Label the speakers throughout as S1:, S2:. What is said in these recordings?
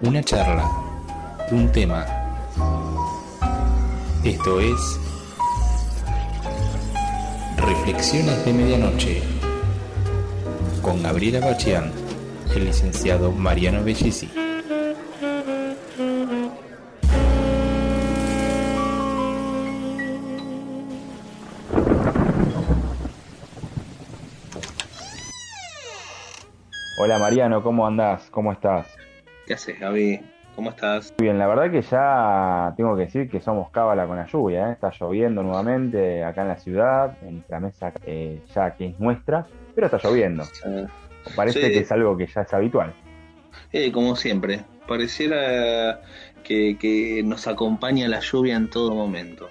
S1: una charla, un tema. Esto es Reflexiones de Medianoche con Gabriela Bachián, el licenciado Mariano Bellisi.
S2: Hola Mariano, ¿cómo andás? ¿Cómo estás?
S3: ¿Qué haces, Gaby? ¿Cómo estás?
S2: Muy bien, la verdad que ya tengo que decir que somos cábala con la lluvia, ¿eh? está lloviendo nuevamente acá en la ciudad, en la mesa eh, ya que es nuestra, pero está lloviendo. Parece
S3: Sí.
S2: que es algo que ya es habitual.
S3: Eh, como siempre, pareciera que, que nos acompaña la lluvia en todo momento.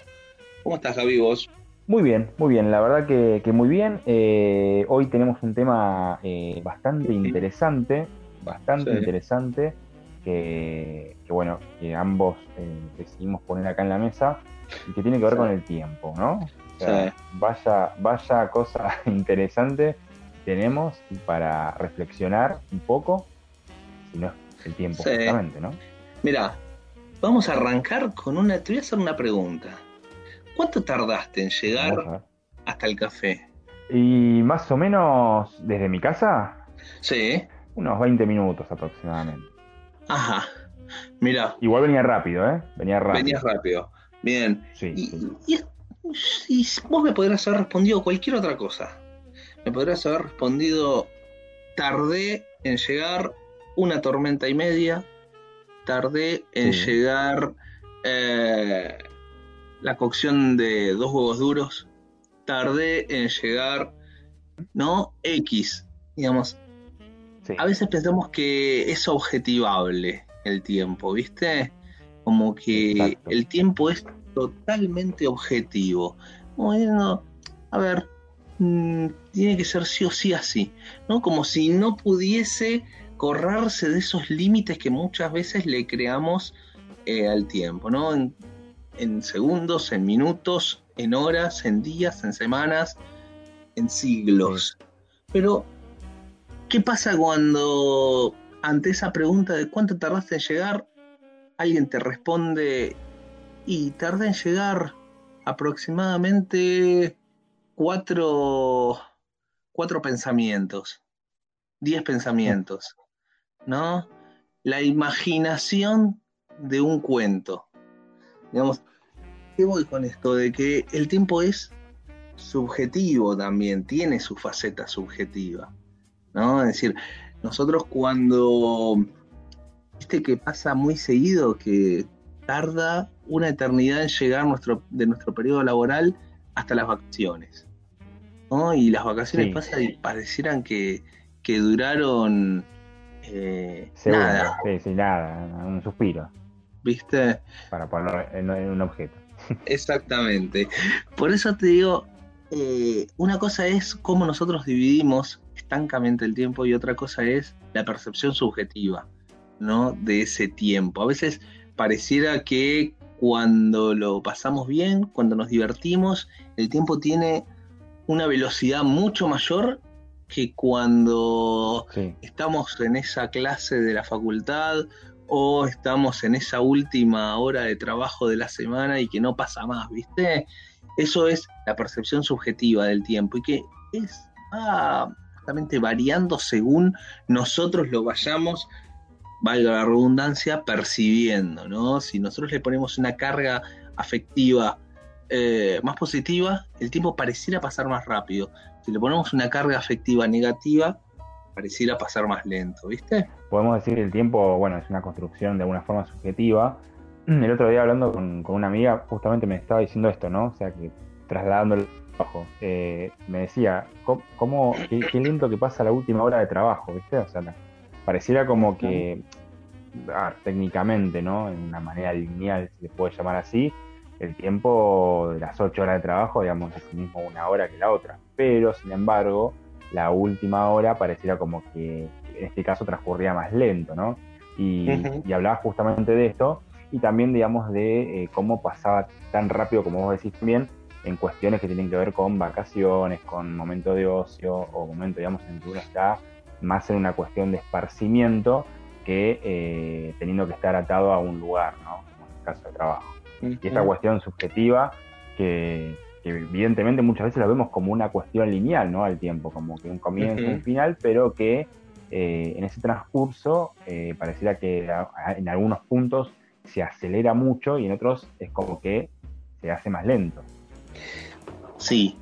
S3: ¿Cómo estás, Gaby, vos?
S2: Muy bien, muy bien, la verdad que, que muy bien. Eh, hoy tenemos un tema eh, bastante interesante, bastante
S3: Sí.
S2: interesante, que, que, bueno, que ambos eh, decidimos poner acá en la mesa y que tiene que ver
S3: Sí.
S2: con el tiempo, ¿no? O sea,
S3: Sí.
S2: vaya, vaya cosa interesante tenemos para reflexionar un poco, si no es el tiempo
S3: Sí.
S2: justamente, ¿no?
S3: Mira, vamos a arrancar con una... Te voy a hacer una pregunta. ¿Cuánto tardaste en llegar hasta el café?
S2: Y más o menos desde mi casa,
S3: Sí.
S2: unos 20 minutos aproximadamente.
S3: Ajá. Mira,
S2: Igual venía rápido, ¿eh? Venía rápido.
S3: venías rápido. Bien.
S2: Sí,
S3: Y,
S2: sí.
S3: y- y vos me podrás haber respondido cualquier otra cosa. Me podrás haber respondido, tardé en llegar una tormenta y media, tardé en
S2: Sí.
S3: llegar eh, la cocción de dos huevos duros, tardé en llegar, ¿no? X, digamos.
S2: Sí.
S3: A veces pensamos que es objetivable el tiempo, ¿viste? Como que
S2: Exacto.
S3: el tiempo es totalmente objetivo. Diciendo, a ver, mm, tiene que ser sí o sí así, ¿no? Como si no pudiese correrse de esos límites que muchas veces le creamos eh, al tiempo, ¿no? En, en segundos, en minutos, en horas, en días, en semanas, en siglos. Pero ¿Qué pasa cuando ante esa pregunta de cuánto tardaste en llegar, alguien te responde y tardé en llegar aproximadamente cuatro, cuatro pensamientos, diez pensamientos, ¿no? La imaginación de un cuento. Digamos, ¿qué voy con esto? De que el tiempo es subjetivo también, tiene su faceta subjetiva. ¿No? Es decir, nosotros cuando, viste que pasa muy seguido que tarda una eternidad en llegar nuestro, de nuestro periodo laboral hasta las vacaciones, ¿no? Y las vacaciones
S2: Sí.
S3: pasan y parecieran que, que duraron eh,
S2: Seguro,
S3: nada,
S2: Sí, sí, nada. Un suspiro
S3: ¿viste?
S2: para poner en, en un objeto.
S3: Exactamente. Por eso te digo, eh, una cosa es cómo nosotros dividimos estancamente el tiempo y otra cosa es la percepción subjetiva, ¿no? De ese tiempo. A veces pareciera que cuando lo pasamos bien, cuando nos divertimos, el tiempo tiene una velocidad mucho mayor que cuando
S2: Sí,
S3: estamos en esa clase de la facultad o estamos en esa última hora de trabajo de la semana y que no pasa más, ¿viste? Eso es la percepción subjetiva del tiempo y que es va variando según nosotros lo vayamos, valga la redundancia, percibiendo, ¿no? Si nosotros le ponemos una carga afectiva eh, más positiva, el tiempo pareciera pasar más rápido. Si le ponemos una carga afectiva negativa, pareciera pasar más lento, ¿viste?
S2: podemos decir que el tiempo, bueno, es una construcción de alguna forma subjetiva. El otro día hablando con, con una amiga, justamente me estaba diciendo esto, ¿no? O sea, que trasladando el trabajo, eh, me decía, ¿cómo, cómo- qué, qué lento que pasa la última hora de trabajo, ¿viste? O sea, la- pareciera como que, técnicamente, ¿no? En una manera lineal, si se puede llamar así, el tiempo de las ocho horas de trabajo, digamos, es mismo una hora que la otra. Pero, sin embargo, la última hora pareciera como que en este caso transcurría más lento, ¿no? Y hablaba justamente de esto y también, digamos, de eh, cómo pasaba tan rápido, como vos decís también, en cuestiones que tienen que ver con vacaciones, con momento de ocio o momento, digamos, en que uno está más en una cuestión de esparcimiento que eh, teniendo que estar atado a un lugar, ¿no? Como en el caso de trabajo. Y esta cuestión subjetiva que, evidentemente muchas veces la vemos como una cuestión lineal, ¿no? Al tiempo, como que un comienzo, un final, pero que eh, en ese transcurso eh, pareciera que en algunos puntos se acelera mucho y en otros es como que se hace más lento.
S3: Sí,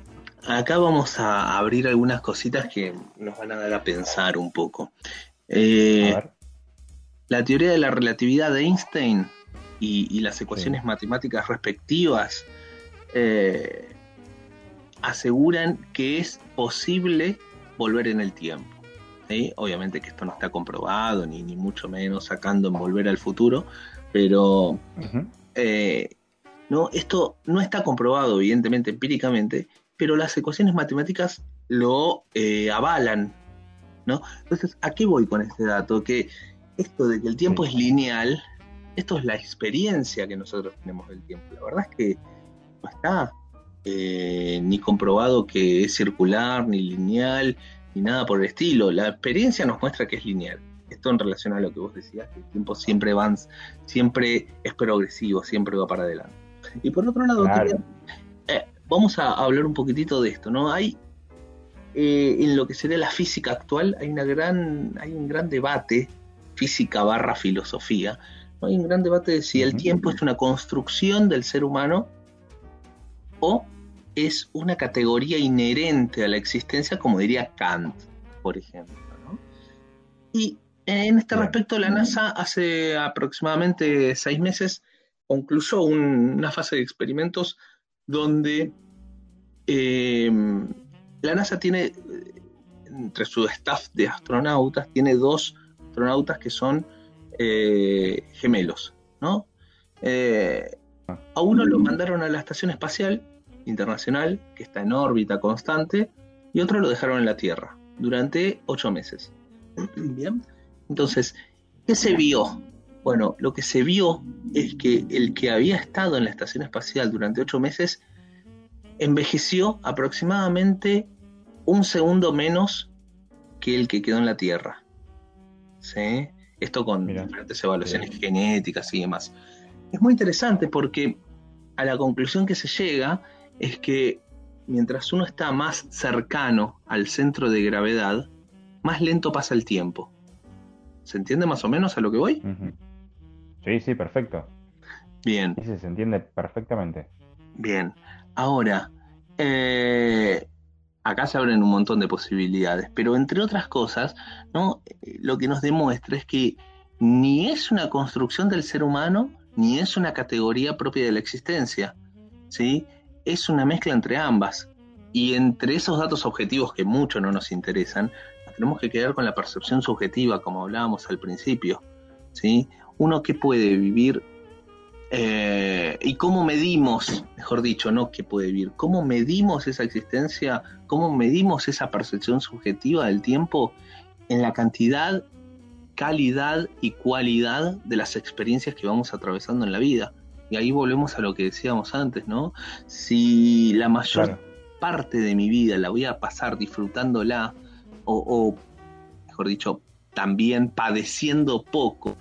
S3: acá vamos a abrir algunas cositas que nos van a dar a pensar un poco. Eh, la teoría de la relatividad de Einstein y, las ecuaciones matemáticas respectivas eh, aseguran que es posible volver en el tiempo. Obviamente que esto no está comprobado, ni, ni mucho menos sacando en volver al futuro, pero eh, no, esto no está comprobado, evidentemente, empíricamente, pero las ecuaciones matemáticas lo eh, avalan. ¿no? Entonces, ¿a qué voy con este dato? Que esto de que el tiempo es lineal, esto es la experiencia que nosotros tenemos del tiempo. La verdad es que no está eh, ni comprobado que es circular, ni lineal, ni nada por el estilo. La experiencia nos muestra que es lineal. Esto en relación a lo que vos decías, que el tiempo siempre va, siempre es progresivo, siempre va para adelante. Y por otro lado, eh, vamos a hablar un poquitito de esto, ¿no? Hay eh, en lo que sería la física actual hay una gran, hay un gran debate, física barra filosofía, hay un gran debate de si el tiempo es una construcción del ser humano o es una categoría inherente a la existencia, como diría Kant, por ejemplo. ¿no? Y en este respecto, la NASA hace aproximadamente seis meses concluyó una fase de experimentos donde eh, la NASA tiene, entre su staff de astronautas, tiene dos astronautas que son eh, gemelos, ¿no? Eh, a uno lo mandaron a la Estación Espacial Internacional, que está en órbita constante, y otro lo dejaron en la Tierra durante ocho meses. Bien, entonces, ¿qué se vio? Bueno, lo que se vio es que el que había estado en la estación espacial durante ocho meses envejeció aproximadamente un segundo menos que el que quedó en la Tierra. ¿Sí? Esto con diferentes evaluaciones genéticas y demás. Es muy interesante porque a la conclusión que se llega es que mientras uno está más cercano al centro de gravedad, más lento pasa el tiempo. ¿Se entiende más o menos a lo que voy?
S2: Sí, sí, perfecto.
S3: Bien.
S2: Sí, se entiende perfectamente.
S3: Bien. Ahora, eh, acá se abren un montón de posibilidades, pero entre otras cosas, ¿no? lo que nos demuestra es que ni es una construcción del ser humano, ni es una categoría propia de la existencia. ¿sí? Es una mezcla entre ambas. Y entre esos datos objetivos que mucho no nos interesan, nos tenemos que quedar con la percepción subjetiva, como hablábamos al principio. ¿sí? Uno que puede vivir eh, y cómo medimos, mejor dicho, no que puede vivir, cómo medimos esa existencia, cómo medimos esa percepción subjetiva del tiempo en la cantidad, calidad y cualidad de las experiencias que vamos atravesando en la vida. Y ahí volvemos a lo que decíamos antes, ¿no? Si la mayor parte de mi vida la voy a pasar disfrutándola, o, o mejor dicho, también padeciendo poco,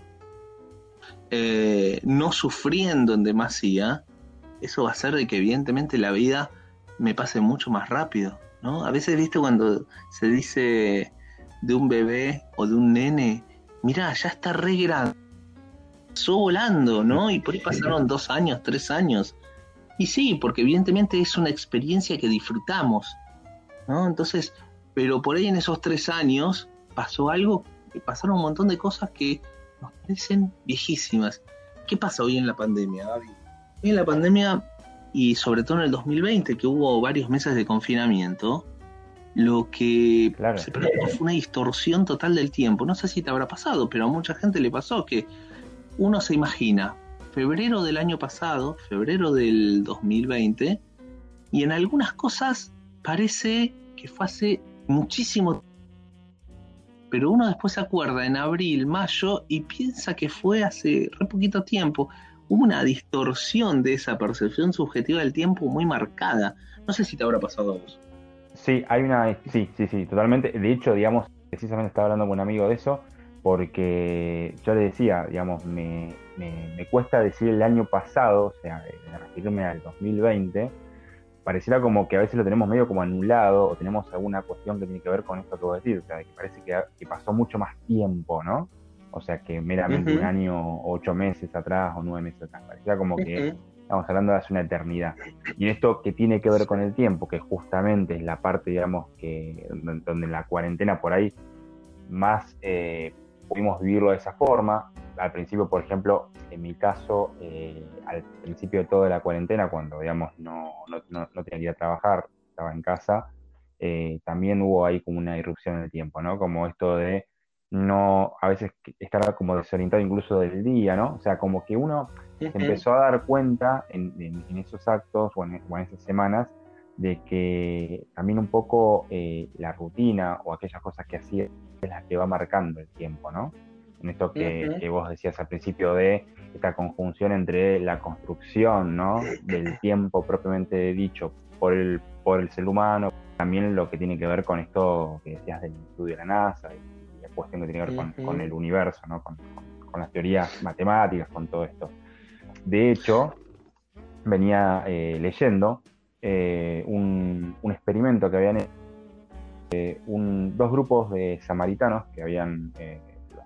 S3: eh, no sufriendo en demasía, eso va a hacer de que evidentemente la vida me pase mucho más rápido, ¿no? A veces, viste, cuando se dice de un bebé o de un nene, mira, ya está re grande, pasó volando, ¿no? Y por ahí pasaron dos años, tres años. Y sí, porque evidentemente es una experiencia que disfrutamos, ¿no? Entonces, pero por ahí en esos tres años pasó algo, pasaron un montón de cosas que nos parecen viejísimas. ¿Qué pasa hoy en la pandemia, Gaby? Hoy en la pandemia, y sobre todo en el 2020, que hubo varios meses de confinamiento, lo que se produjo fue una distorsión total del tiempo. No sé si te habrá pasado, pero a mucha gente le pasó que uno se imagina febrero del año pasado, febrero del 2020, y en algunas cosas parece que fue hace muchísimo tiempo pero uno después se acuerda en abril, mayo y piensa que fue hace re poquito tiempo. Hubo una distorsión de esa percepción subjetiva del tiempo muy marcada. No sé si te habrá pasado a vos.
S2: Sí, hay una. Sí, sí, sí, totalmente. De hecho, digamos, precisamente estaba hablando con un amigo de eso. porque yo le decía, digamos, me, me, cuesta decir el año pasado, o sea, referirme al 2020, pareciera como que a veces lo tenemos medio como anulado o tenemos alguna cuestión que tiene que ver con esto que vos decís, o sea, que parece que, que pasó mucho más tiempo, ¿no? O sea, que meramente un año, ocho meses atrás o nueve meses atrás, parecía como que estamos hablando de hace una eternidad. Y en esto que tiene que ver con el tiempo, que justamente es la parte, digamos, que donde la cuarentena por ahí más eh, pudimos vivirlo de esa forma. Al principio, por ejemplo, en mi caso, eh, al principio de toda la cuarentena, cuando, digamos, no, no, no, tenía que ir a trabajar, estaba en casa, eh, también hubo ahí como una irrupción en el tiempo, ¿no? Como esto de no, a veces estar como desorientado incluso del día, ¿no? O sea, como que uno se empezó a dar cuenta en, esos actos o en, esas semanas de que también un poco eh, la rutina o aquellas cosas que hacía es la que va marcando el tiempo, ¿no? En esto que, vos decías al principio de esta conjunción entre la construcción, ¿no? Del tiempo propiamente dicho por el, por el ser humano, también lo que tiene que ver con esto que decías del estudio de la NASA y, la cuestión que tiene que ver con, el universo, ¿no? Con, las teorías matemáticas, con todo esto. De hecho, venía eh, leyendo eh, un, un, experimento que habían hecho eh, dos grupos de samaritanos que habían eh,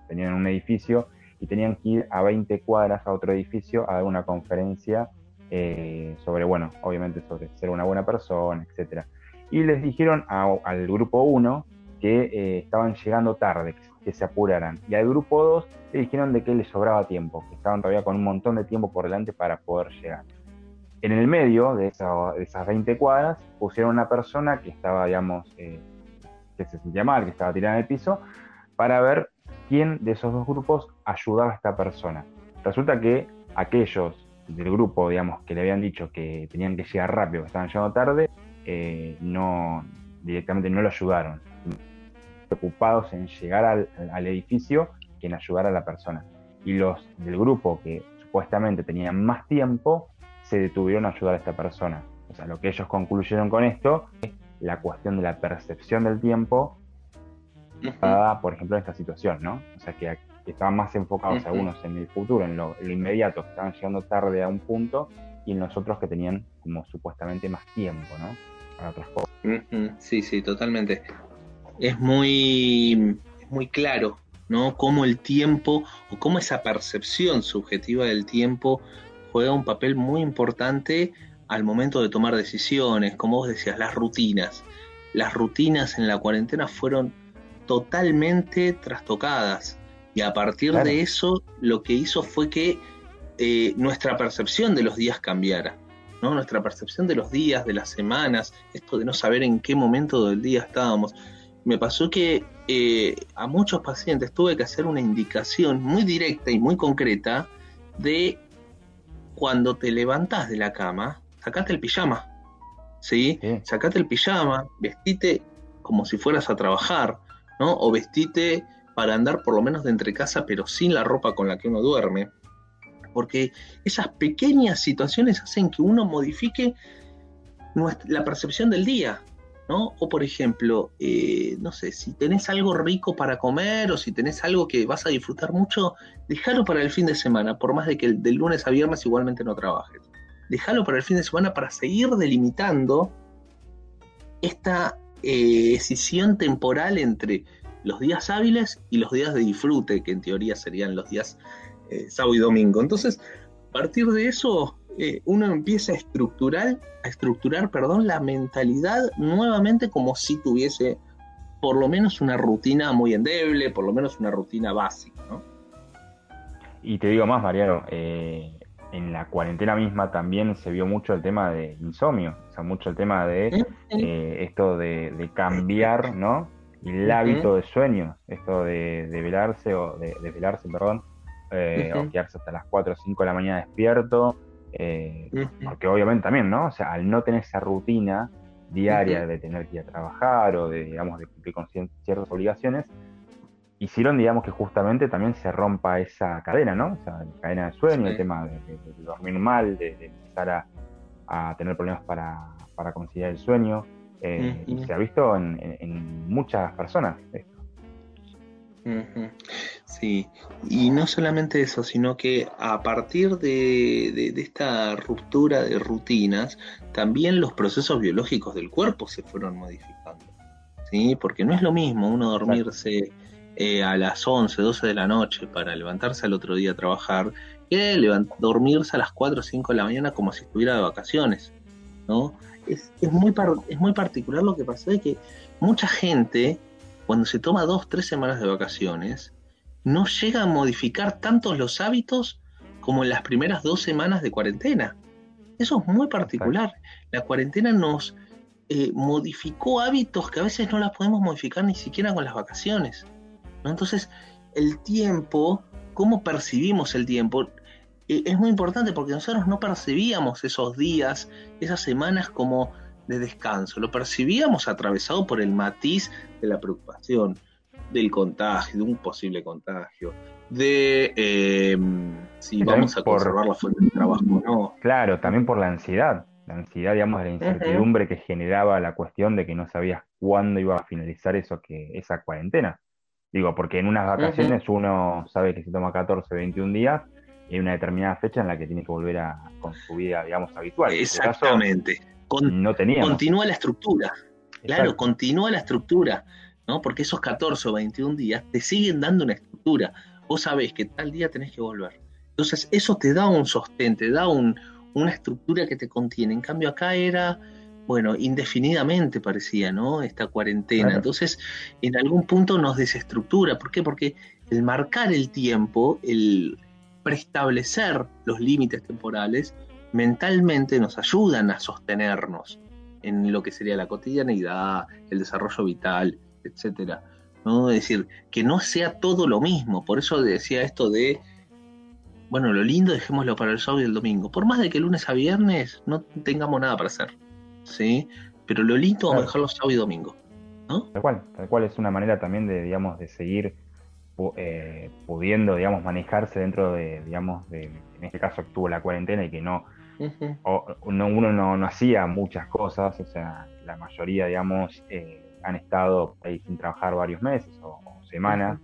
S2: tenían un edificio y tenían que ir a 20 cuadras a otro edificio a dar una conferencia eh, sobre, bueno, obviamente sobre ser una buena persona, etcétera. Y les dijeron al grupo 1 que estaban llegando tarde, que, se apuraran. Y al grupo 2 le dijeron de que les sobraba tiempo, que estaban todavía con un montón de tiempo por delante para poder llegar. En el medio de, de esas 20 cuadras pusieron una persona que estaba, digamos, que se sentía mal, que estaba tirada en el piso, para ver quién de esos dos grupos ayudaba a esta persona. Resulta que aquellos del grupo, digamos, que le habían dicho que tenían que llegar rápido, que estaban llegando tarde, eh, no directamente no lo ayudaron. Preocupados en llegar al, edificio que en ayudar a la persona. Y los del grupo que supuestamente tenían más tiempo, se detuvieron a ayudar a esta persona. O sea, lo que ellos concluyeron con esto es la cuestión de la percepción del tiempo por ejemplo, en esta situación, ¿no? O sea, que, estaban más enfocados algunos en el futuro, en lo, inmediato, que estaban llegando tarde a un punto, y en los otros que tenían como supuestamente más tiempo, ¿no? Para otras cosas.
S3: Sí, sí, totalmente. Es muy, muy claro, ¿no? Cómo el tiempo, o cómo esa percepción subjetiva del tiempo juega un papel muy importante al momento de tomar decisiones, como vos decías, las rutinas. Las rutinas en la cuarentena fueron totalmente trastocadas y a partir de eso lo que hizo fue que eh, nuestra percepción de los días cambiara. ¿no? Nuestra percepción de los días, de las semanas, esto de no saber en qué momento del día estábamos. Me pasó que eh, a muchos pacientes tuve que hacer una indicación muy directa y muy concreta de cuando te levantás de la cama, sacate el pijama, ¿sí? Sacate el pijama, vestite como si fueras a trabajar, ¿no? O vestite para andar por lo menos de entre casa, pero sin la ropa con la que uno duerme. Porque esas pequeñas situaciones hacen que uno modifique la percepción del día, ¿no? O por ejemplo, eh, no sé, si tenés algo rico para comer o si tenés algo que vas a disfrutar mucho, déjalo para el fin de semana, por más de que del lunes a viernes igualmente no trabajes déjalo para el fin de semana para seguir delimitando esta eh, decisión temporal entre los días hábiles y los días de disfrute, que en teoría serían los días eh, sábado y domingo. Entonces, a partir de eso, eh, uno empieza a estructurar, a estructurar perdón, la mentalidad nuevamente como si tuviese por lo menos una rutina muy endeble, por lo menos una rutina básica.
S2: Y te digo más, Mariano, eh, en la cuarentena misma también se vio mucho el tema de insomnio, o sea, mucho el tema de eh, esto de, cambiar, ¿no? El hábito de sueño, esto de, velarse o de, velarse, perdón, eh, o quedarse hasta las 4 o 5 de la mañana despierto, eh, porque obviamente también, ¿no? O sea, al no tener esa rutina diaria de tener que ir a trabajar o de, digamos, de cumplir con ciertas obligaciones, hicieron, digamos, que justamente también se rompa esa cadena, ¿no? O sea, la cadena de sueño, el tema de, dormir mal, de, empezar a, tener problemas para, para conciliar el sueño. Eh, y se ha visto en, muchas personas esto.
S3: Sí, y no solamente eso, sino que a partir de, esta ruptura de rutinas, también los procesos biológicos del cuerpo se fueron modificando. ¿sí? Porque no es lo mismo uno dormirse eh, a las 11, 12 de la noche para levantarse al otro día a trabajar, que dormirse a las 4 o 5 de la mañana como si estuviera de vacaciones. ¿no? Es, es, muy, es muy particular lo que pasa de que mucha gente cuando se toma dos, tres semanas de vacaciones, no llega a modificar tantos los hábitos como en las primeras dos semanas de cuarentena. Eso es muy particular. La cuarentena nos eh, modificó hábitos que a veces no las podemos modificar ni siquiera con las vacaciones. Entonces, el tiempo, cómo percibimos el tiempo, eh, es muy importante porque nosotros no percibíamos esos días, esas semanas como de descanso. Lo percibíamos atravesado por el matiz de la preocupación, del contagio, de un posible contagio, de em, si vamos a conservar la fuente de trabajo o no.
S2: Claro, también por la ansiedad, la ansiedad, digamos, de la incertidumbre que generaba la cuestión de que no sabías cuándo iba a finalizar eso que esa cuarentena. Digo, porque en unas vacaciones uno sabe que se toma 14, 21 días y hay una determinada fecha en la que tiene que volver a con su vida, digamos, habitual.
S3: Exactamente no Continúa la estructura. Claro, continúa la estructura, ¿no? Porque esos 14 o 21 días te siguen dando una estructura. Vos sabés que tal día tenés que volver. Entonces, eso te da un sostén, te da una estructura que te contiene. En cambio, acá era, bueno, indefinidamente parecía, ¿no? Esta cuarentena. Entonces, en algún punto nos desestructura. ¿Por qué? Porque el marcar el tiempo, el preestablecer los límites temporales, mentalmente nos ayudan a sostenernos en lo que sería la cotidianidad, el desarrollo vital, etcétera. ¿no? Es decir, que no sea todo lo mismo. Por eso decía esto de, bueno, lo lindo dejémoslo para el sábado y el domingo. Por más de que lunes a viernes no tengamos nada para hacer, ¿sí? Pero lo lindo vamos a dejarlo sábado y domingo, ¿no?
S2: Tal cual, tal cual es una manera también de, digamos, de seguir eh, pudiendo, digamos, manejarse dentro de, digamos, de, en este caso tuvo la cuarentena y que no uno no, hacía muchas cosas, o sea, la mayoría, digamos, eh, han estado ahí sin trabajar varios meses o, semanas.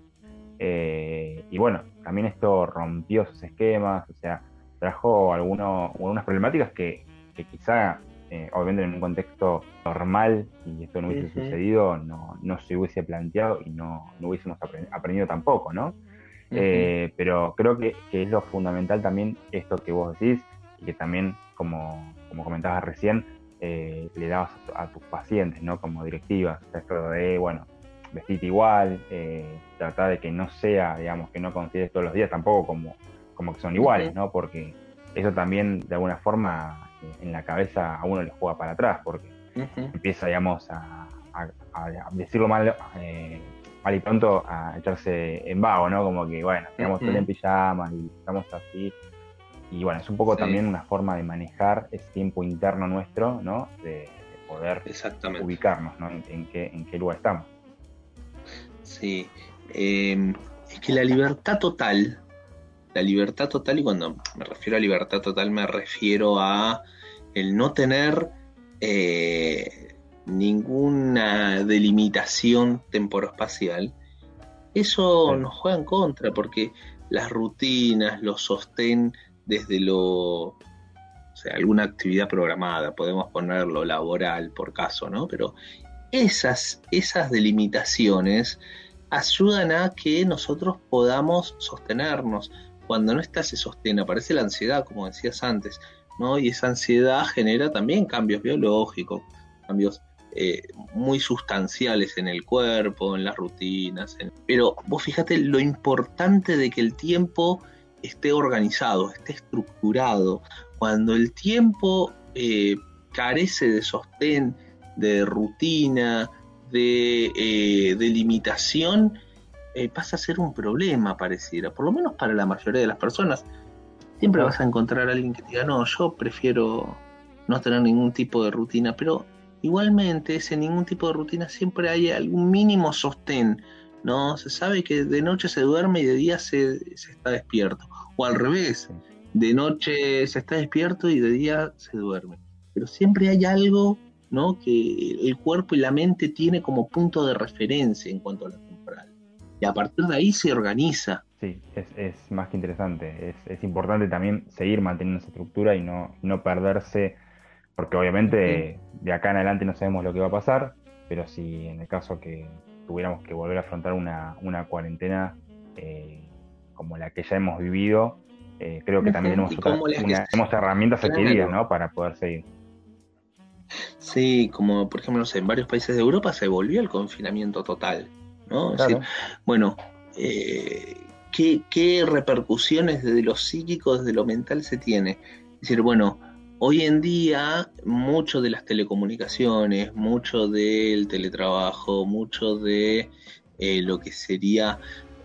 S2: Eh, y bueno, también esto rompió esos esquemas, o sea, trajo algunos, algunas problemáticas que, quizá, eh, obviamente en un contexto normal, y esto no hubiese sucedido, no, no, se hubiese planteado y no, no hubiésemos aprendido tampoco, ¿no? pero creo que, que, es lo fundamental también esto que vos decís, y que también, como, como comentabas recién, eh, le dabas a, tus pacientes, ¿no? Como directivas, esto de, bueno, vestirte igual, eh, tratar de que no sea, digamos, que no consideres todos los días tampoco como, como que son iguales, ¿no? Porque eso también, de alguna forma, eh, en la cabeza a uno le juega para atrás, porque empieza, digamos, a, decirlo mal, mal y pronto, a echarse en vago, ¿no? Como que, bueno, estamos uh en pijama y estamos así, y bueno, es un poco también una forma de manejar ese tiempo interno nuestro, ¿no? De, poder ubicarnos, ¿no? En, qué, en qué lugar estamos.
S3: Sí, em, es que la libertad total, la libertad total, y cuando me refiero a libertad total me refiero a el no tener eh, ninguna delimitación temporoespacial, eso nos juega en contra, porque las rutinas, los sostén desde lo, o sea, alguna actividad programada, podemos ponerlo laboral por caso, ¿no? Pero esas, esas delimitaciones ayudan a que nosotros podamos sostenernos. Cuando no está ese sostén, aparece la ansiedad, como decías antes, ¿no? Y esa ansiedad genera también cambios biológicos, cambios eh, muy sustanciales en el cuerpo, en las rutinas. Pero vos fíjate lo importante de que el tiempo esté organizado, esté estructurado. Cuando el tiempo eh, carece de sostén, de rutina, de, eh, limitación, eh, pasa a ser un problema, pareciera, por lo menos para la mayoría de las personas. Siempre vas a encontrar a alguien que diga, no, yo prefiero no tener ningún tipo de rutina, pero igualmente ese ningún tipo de rutina siempre hay algún mínimo sostén, ¿no? Se sabe que de noche se duerme y de día se, se está despierto o al revés, de noche se está despierto y de día se duerme. Pero siempre hay algo ¿no? que el cuerpo y la mente tiene como punto de referencia en cuanto a la temporal. y a partir de ahí se organiza.
S2: Sí, es, es más que interesante. Es, es, importante también seguir manteniendo esa estructura y no, no perderse, porque obviamente de acá en adelante no sabemos lo que va a pasar, pero si en el caso que tuviéramos que volver a afrontar una, una cuarentena eh, como la que ya hemos vivido, eh, creo que también tenemos, otras, una, tenemos herramientas adquiridas ¿no? para poder seguir.
S3: Sí, como por ejemplo, no sé, en varios países de Europa se volvió el confinamiento total, ¿no? Es decir, bueno, eh, ¿qué, ¿qué, repercusiones desde lo psíquico, desde lo mental se tiene? Es decir, bueno, hoy en día mucho de las telecomunicaciones, mucho del teletrabajo, mucho de eh, lo que sería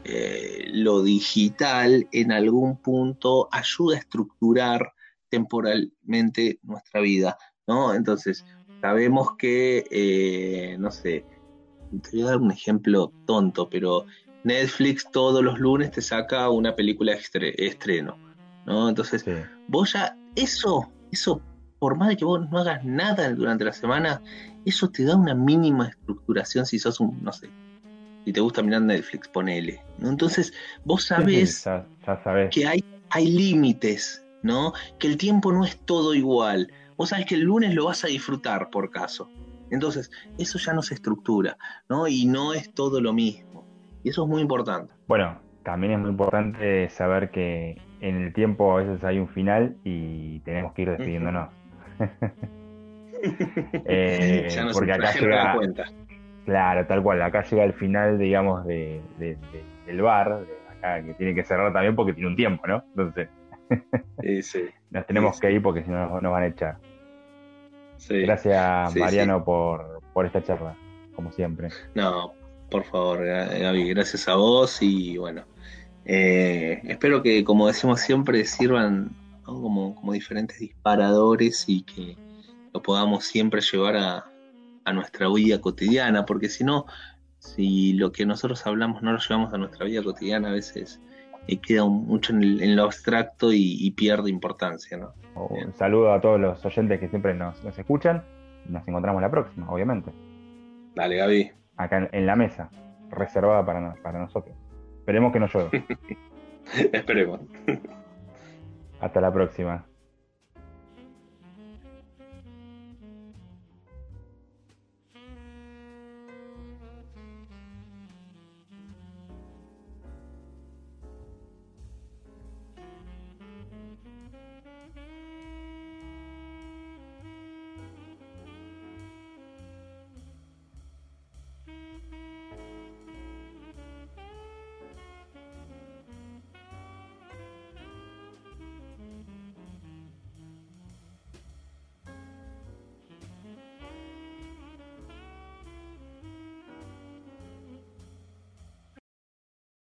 S3: eh, lo digital en algún punto ayuda a estructurar temporalmente nuestra vida, ¿no? Entonces, sabemos que, eh, no sé, te voy a dar un ejemplo tonto, pero Netflix todos los lunes te saca una película estreno, ¿no? Entonces, vos ya, eso, eso, por más de que vos no hagas nada durante la semana, eso te da una mínima estructuración si sos un, no sé, si te gusta mirar Netflix, ponele. ¿no? Entonces, vos sabés que hay, hay límites, ¿no? Que el tiempo no es todo igual. Vos sabés que el lunes lo vas a disfrutar por caso. Entonces, eso ya no se estructura, ¿no? Y no es todo lo mismo. Y eso es muy importante.
S2: Bueno, también es muy importante saber que en el tiempo a veces hay un final y tenemos que ir despidiéndonos.
S3: eh, ya porque acá llega, cuenta.
S2: Claro, tal cual. Acá llega el final, digamos, de, del bar, acá que tiene que cerrar también porque tiene un tiempo, ¿no? Entonces, nos tenemos que ir porque si no nos van a echar. Gracias, Mariano, por, por esta charla, como siempre.
S3: No, por favor, Gaby, gracias a vos y bueno, eh, espero que, como decimos siempre, sirvan como, como diferentes disparadores y que lo podamos siempre llevar a, a nuestra vida cotidiana, porque si no, si lo que nosotros hablamos no lo llevamos a nuestra vida cotidiana, a veces eh, queda mucho en, lo abstracto y, pierde importancia. ¿no?
S2: Un saludo a todos los oyentes que siempre nos, escuchan y nos encontramos la próxima, obviamente.
S3: Dale, Gaby.
S2: Acá en, la mesa, reservada para, para nosotros. Esperemos que no llueva.
S3: Esperemos.
S2: Hasta la próxima.